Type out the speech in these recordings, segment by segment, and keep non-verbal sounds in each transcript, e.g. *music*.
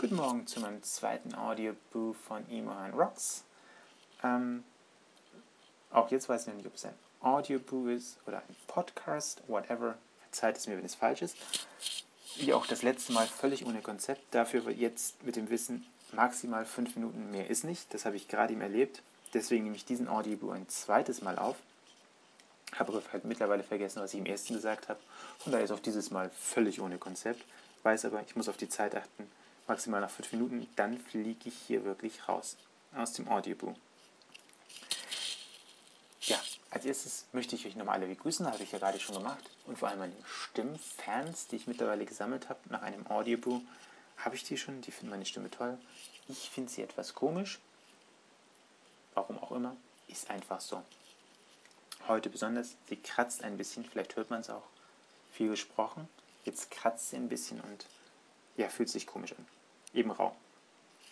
Guten Morgen zu meinem zweiten Audioboo von Imohan Rocks. Ähm, auch jetzt weiß ich noch nicht, ob es ein Audioboo ist oder ein Podcast, whatever. Verzeiht es mir, wenn es falsch ist. Wie auch das letzte Mal völlig ohne Konzept. Dafür jetzt mit dem Wissen, maximal fünf Minuten mehr ist nicht. Das habe ich gerade eben erlebt. Deswegen nehme ich diesen Audioboo ein zweites Mal auf. Habe aber halt mittlerweile vergessen, was ich im ersten gesagt habe. Von daher ist auch dieses Mal völlig ohne Konzept. Weiß aber, ich muss auf die Zeit achten maximal nach 5 Minuten, dann fliege ich hier wirklich raus aus dem Audioboo. Ja, als erstes möchte ich euch nochmal alle begrüßen, habe ich ja gerade schon gemacht. Und vor allem meine Stimmfans, die ich mittlerweile gesammelt habe nach einem Audioboo. Habe ich die schon? Die finden meine Stimme toll. Ich finde sie etwas komisch. Warum auch immer. Ist einfach so. Heute besonders. Sie kratzt ein bisschen, vielleicht hört man es auch. Viel gesprochen. Jetzt kratzt sie ein bisschen und ja, fühlt sich komisch an eben rau.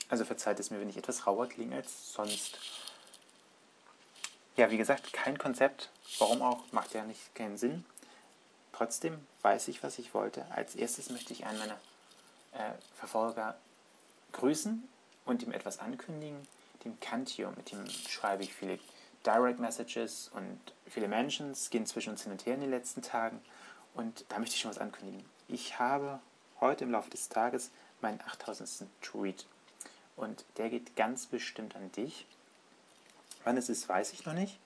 Also verzeiht es mir, wenn ich etwas rauer klinge als sonst. Ja, wie gesagt, kein Konzept. Warum auch? Macht ja nicht keinen Sinn. Trotzdem weiß ich, was ich wollte. Als erstes möchte ich einen meiner äh, Verfolger grüßen und ihm etwas ankündigen. Dem Cantio, mit dem schreibe ich viele Direct Messages und viele Mentions, gehen zwischen uns hin und her in den letzten Tagen. Und da möchte ich schon was ankündigen. Ich habe heute im Laufe des Tages meinen 8000. Tweet. Und der geht ganz bestimmt an dich. Wann es ist, weiß ich noch nicht.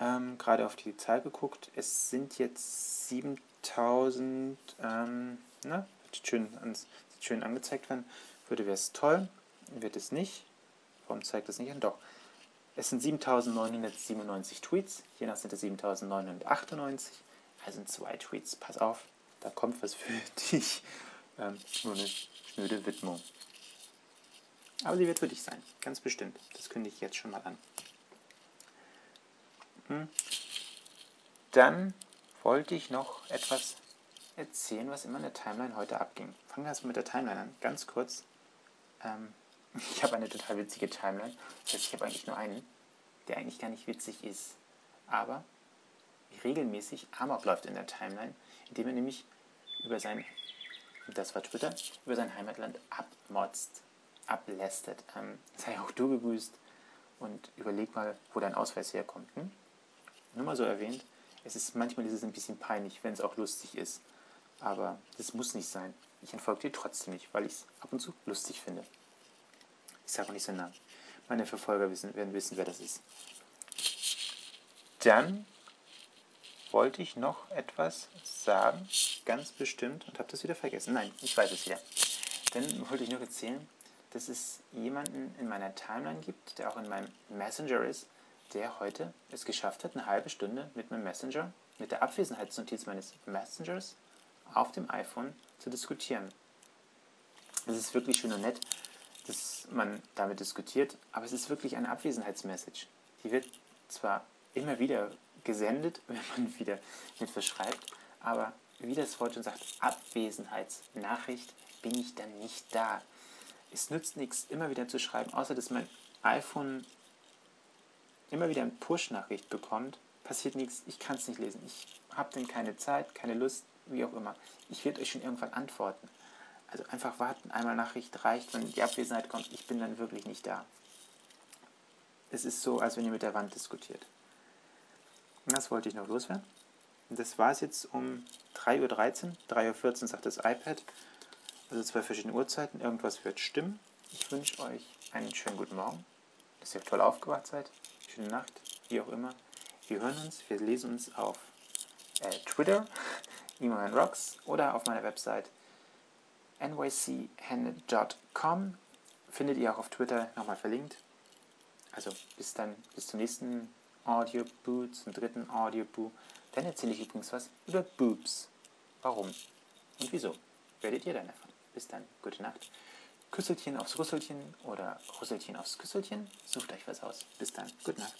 Ähm, gerade auf die Zahl geguckt. Es sind jetzt 7000. Ähm, na, sieht schön, sieht schön angezeigt werden. Würde wäre es toll. Wird es nicht. Warum zeigt es nicht an? Doch. Es sind 7997 Tweets. Hier nach sind es 7998. Also zwei Tweets. Pass auf, da kommt was für *laughs* dich. Ähm, nur eine schnöde Widmung. Aber sie wird für dich sein, ganz bestimmt. Das kündige ich jetzt schon mal an. Hm. Dann wollte ich noch etwas erzählen, was immer in der Timeline heute abging. Fangen wir erstmal mit der Timeline an, ganz kurz. Ähm, *laughs* ich habe eine total witzige Timeline. Das heißt, ich habe eigentlich nur einen, der eigentlich gar nicht witzig ist. Aber regelmäßig Amok läuft in der Timeline, indem er nämlich über sein das war Twitter, über sein Heimatland abmotzt, ablästet. Ähm, sei auch du gegrüßt und überleg mal, wo dein Ausweis herkommt. Hm? Nur mal so erwähnt, es ist manchmal ist es ein bisschen peinlich, wenn es auch lustig ist. Aber das muss nicht sein. Ich entfolge dir trotzdem nicht, weil ich es ab und zu lustig finde. Ich sage auch nicht so nah. Meine Verfolger wissen, werden wissen, wer das ist. Dann wollte ich noch etwas sagen, ganz bestimmt, und habe das wieder vergessen. Nein, ich weiß es wieder. Dann wollte ich nur erzählen, dass es jemanden in meiner Timeline gibt, der auch in meinem Messenger ist, der heute es geschafft hat, eine halbe Stunde mit meinem Messenger, mit der Abwesenheitsnotiz meines Messengers auf dem iPhone zu diskutieren. Es ist wirklich schön und nett, dass man damit diskutiert, aber es ist wirklich eine Abwesenheitsmessage. Die wird zwar immer wieder gesendet, *laughs* wenn man wieder etwas schreibt. Aber wie das Wort schon sagt, Abwesenheitsnachricht, bin ich dann nicht da. Es nützt nichts, immer wieder zu schreiben, außer dass mein iPhone immer wieder eine Push-Nachricht bekommt. Passiert nichts, ich kann es nicht lesen. Ich habe dann keine Zeit, keine Lust, wie auch immer. Ich werde euch schon irgendwann antworten. Also einfach warten, einmal Nachricht reicht, wenn die Abwesenheit kommt, ich bin dann wirklich nicht da. Es ist so, als wenn ihr mit der Wand diskutiert. Das wollte ich noch loswerden. Das war es jetzt um 3.13 Uhr. 3.14 Uhr sagt das iPad. Also zwei verschiedene Uhrzeiten. Irgendwas wird stimmen. Ich wünsche euch einen schönen guten Morgen, dass ihr toll aufgewacht seid. Schöne Nacht, wie auch immer. Wir hören uns, wir lesen uns auf äh, Twitter, *laughs* Email Rocks oder auf meiner Website nychenne.com. Findet ihr auch auf Twitter nochmal verlinkt. Also bis dann, bis zum nächsten Audioboo, zum dritten Audioboo. Dann erzähle ich übrigens was über Boobs. Warum und wieso? Werdet ihr dann erfahren. Bis dann, gute Nacht. Küsselchen aufs Rüsselchen oder Rüsselchen aufs Küsselchen. Sucht euch was aus. Bis dann, gute Nacht.